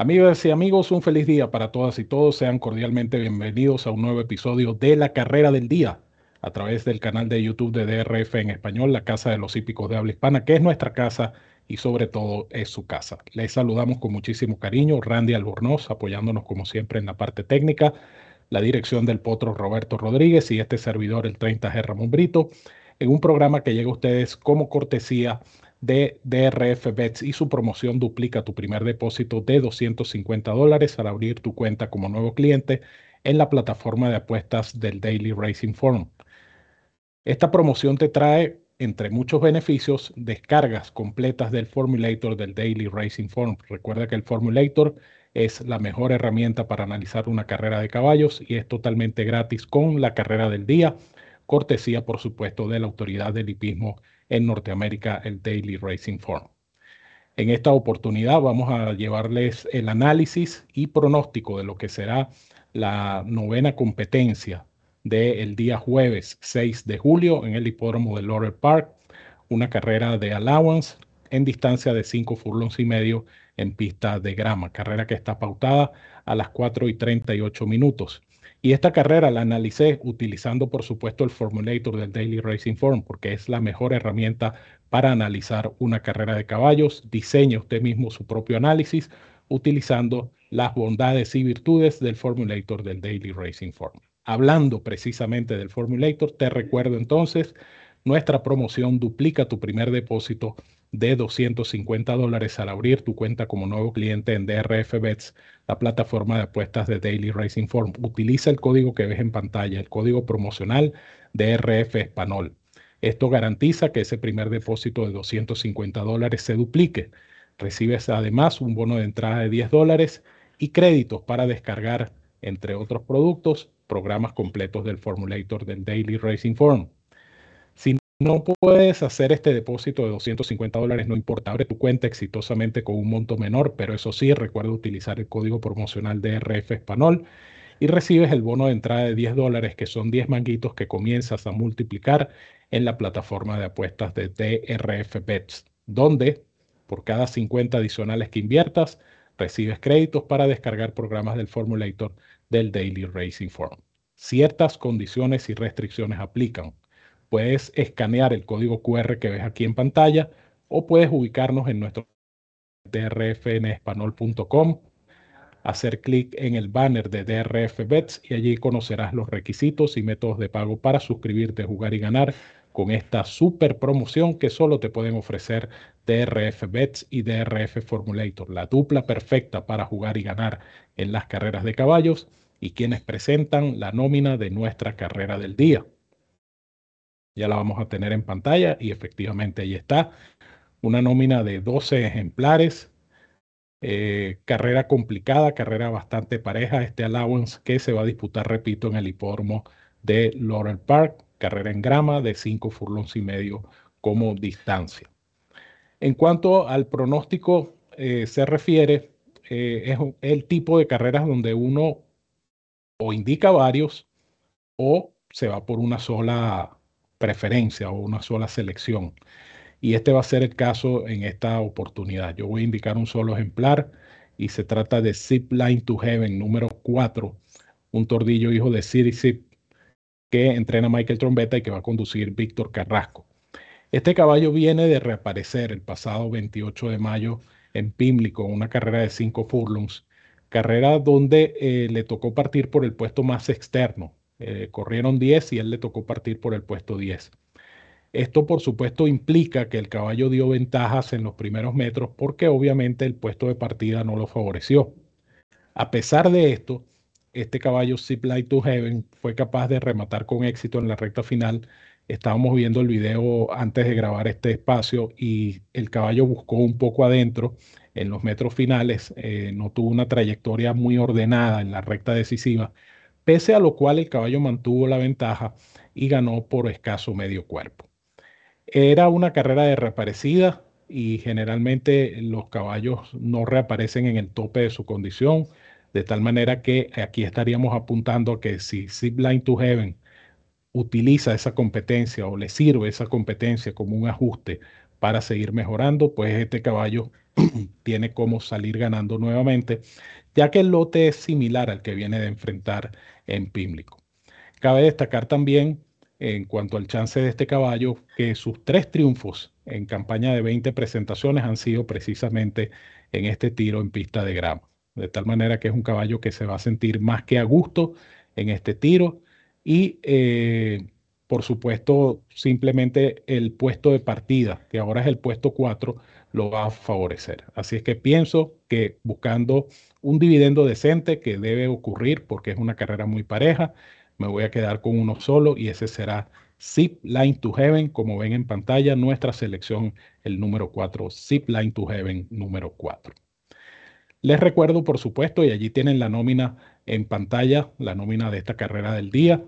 Amigas y amigos, un feliz día para todas y todos. Sean cordialmente bienvenidos a un nuevo episodio de La Carrera del Día a través del canal de YouTube de DRF en español, la Casa de los Hípicos de Habla Hispana, que es nuestra casa y sobre todo es su casa. Les saludamos con muchísimo cariño, Randy Albornoz, apoyándonos como siempre en la parte técnica, la dirección del potro Roberto Rodríguez y este servidor, el 30G Ramón Brito, en un programa que llega a ustedes como cortesía DRF Bets y su promoción duplica tu primer depósito de 250 dólares al abrir tu cuenta como nuevo cliente en la plataforma de apuestas del Daily Racing Forum. Esta promoción te trae, entre muchos beneficios, descargas completas del Formulator del Daily Racing Forum. Recuerda que el Formulator es la mejor herramienta para analizar una carrera de caballos y es totalmente gratis con la carrera del día, cortesía, por supuesto, de la autoridad del hipismo en Norteamérica, el Daily Racing Form. En esta oportunidad vamos a llevarles el análisis y pronóstico de lo que será la novena competencia del día jueves 6 de julio en el hipódromo de Laurel Park, una carrera de allowance en distancia de 5 furlongs y medio en pista de grama, carrera que está pautada a las 4 y 38 minutos. Y esta carrera la analicé utilizando, por supuesto, el Formulator del Daily Racing Form, porque es la mejor herramienta para analizar una carrera de caballos. Diseña usted mismo su propio análisis utilizando las bondades y virtudes del Formulator del Daily Racing Form. Hablando precisamente del Formulator, te recuerdo entonces nuestra promoción duplica tu primer depósito de 250 dólares al abrir tu cuenta como nuevo cliente en DRF Bets, la plataforma de apuestas de Daily Racing Form. Utiliza el código que ves en pantalla, el código promocional DRF Español. Esto garantiza que ese primer depósito de 250 dólares se duplique. Recibes además un bono de entrada de 10 dólares y créditos para descargar, entre otros productos, programas completos del Formulator del Daily Racing Form no puedes hacer este depósito de 250 dólares, no importa, abre tu cuenta exitosamente con un monto menor, pero eso sí, recuerda utilizar el código promocional de RF Español y recibes el bono de entrada de 10 dólares, que son 10 manguitos que comienzas a multiplicar en la plataforma de apuestas de DRF Bets, donde por cada 50 adicionales que inviertas, recibes créditos para descargar programas del Formulator del Daily Racing Form. Ciertas condiciones y restricciones aplican. Puedes escanear el código QR que ves aquí en pantalla o puedes ubicarnos en nuestro drfenespanol.com, hacer clic en el banner de DRF Bets y allí conocerás los requisitos y métodos de pago para suscribirte, jugar y ganar con esta super promoción que solo te pueden ofrecer DRF Bets y DRF Formulator, la dupla perfecta para jugar y ganar en las carreras de caballos y quienes presentan la nómina de nuestra carrera del día. Ya la vamos a tener en pantalla y efectivamente ahí está. Una nómina de 12 ejemplares. Eh, carrera complicada, carrera bastante pareja. Este allowance que se va a disputar, repito, en el hipódromo de Laurel Park. Carrera en grama de 5 furlongs y medio como distancia. En cuanto al pronóstico eh, se refiere, eh, es el tipo de carreras donde uno o indica varios o se va por una sola preferencia o una sola selección. Y este va a ser el caso en esta oportunidad. Yo voy a indicar un solo ejemplar y se trata de Zip Line to Heaven número 4, un tordillo hijo de City Zip que entrena Michael Trombetta y que va a conducir Víctor Carrasco. Este caballo viene de reaparecer el pasado 28 de mayo en Pimlico, una carrera de 5 furlongs, carrera donde eh, le tocó partir por el puesto más externo, eh, corrieron 10 y él le tocó partir por el puesto 10. Esto, por supuesto, implica que el caballo dio ventajas en los primeros metros porque obviamente el puesto de partida no lo favoreció. A pesar de esto, este caballo Zip Light to Heaven fue capaz de rematar con éxito en la recta final. Estábamos viendo el video antes de grabar este espacio y el caballo buscó un poco adentro en los metros finales. Eh, no tuvo una trayectoria muy ordenada en la recta decisiva pese a lo cual el caballo mantuvo la ventaja y ganó por escaso medio cuerpo. Era una carrera de reaparecida y generalmente los caballos no reaparecen en el tope de su condición, de tal manera que aquí estaríamos apuntando a que si Zipline to Heaven utiliza esa competencia o le sirve esa competencia como un ajuste para seguir mejorando, pues este caballo tiene como salir ganando nuevamente, ya que el lote es similar al que viene de enfrentar en Pímlico. Cabe destacar también, en cuanto al chance de este caballo, que sus tres triunfos en campaña de 20 presentaciones han sido precisamente en este tiro en pista de grama. De tal manera que es un caballo que se va a sentir más que a gusto en este tiro y eh, por supuesto simplemente el puesto de partida, que ahora es el puesto 4, lo va a favorecer. Así es que pienso que buscando un dividendo decente que debe ocurrir porque es una carrera muy pareja, me voy a quedar con uno solo y ese será Zip Line to Heaven, como ven en pantalla, nuestra selección, el número 4, Zip Line to Heaven número 4. Les recuerdo, por supuesto, y allí tienen la nómina en pantalla, la nómina de esta carrera del día.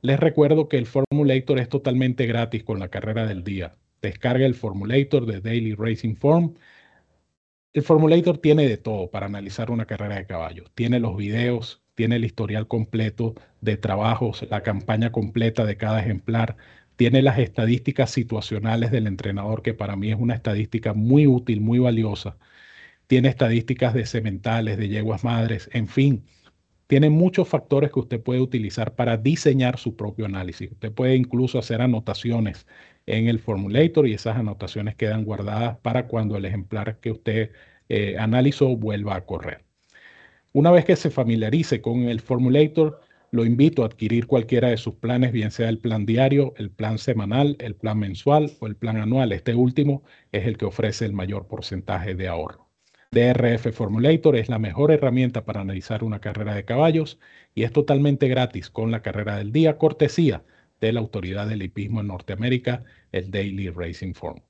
Les recuerdo que el Formulator es totalmente gratis con la carrera del día. Descarga el Formulator de Daily Racing Form. El Formulator tiene de todo para analizar una carrera de caballos. Tiene los videos, tiene el historial completo de trabajos, la campaña completa de cada ejemplar, tiene las estadísticas situacionales del entrenador, que para mí es una estadística muy útil, muy valiosa. Tiene estadísticas de sementales, de yeguas madres, en fin, tiene muchos factores que usted puede utilizar para diseñar su propio análisis. Usted puede incluso hacer anotaciones en el formulator y esas anotaciones quedan guardadas para cuando el ejemplar que usted eh, analizó vuelva a correr. Una vez que se familiarice con el formulator, lo invito a adquirir cualquiera de sus planes, bien sea el plan diario, el plan semanal, el plan mensual o el plan anual. Este último es el que ofrece el mayor porcentaje de ahorro. DRF Formulator es la mejor herramienta para analizar una carrera de caballos y es totalmente gratis con la carrera del día, cortesía de la autoridad del hipismo en Norteamérica, el Daily Racing Form.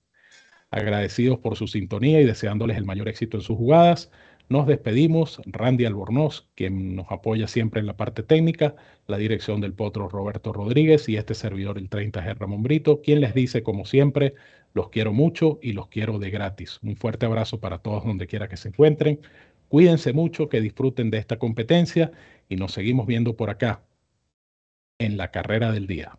Agradecidos por su sintonía y deseándoles el mayor éxito en sus jugadas. Nos despedimos, Randy Albornoz, quien nos apoya siempre en la parte técnica, la dirección del potro Roberto Rodríguez y este servidor el 30G Ramón Brito, quien les dice, como siempre, los quiero mucho y los quiero de gratis. Un fuerte abrazo para todos donde quiera que se encuentren. Cuídense mucho, que disfruten de esta competencia y nos seguimos viendo por acá en la carrera del día.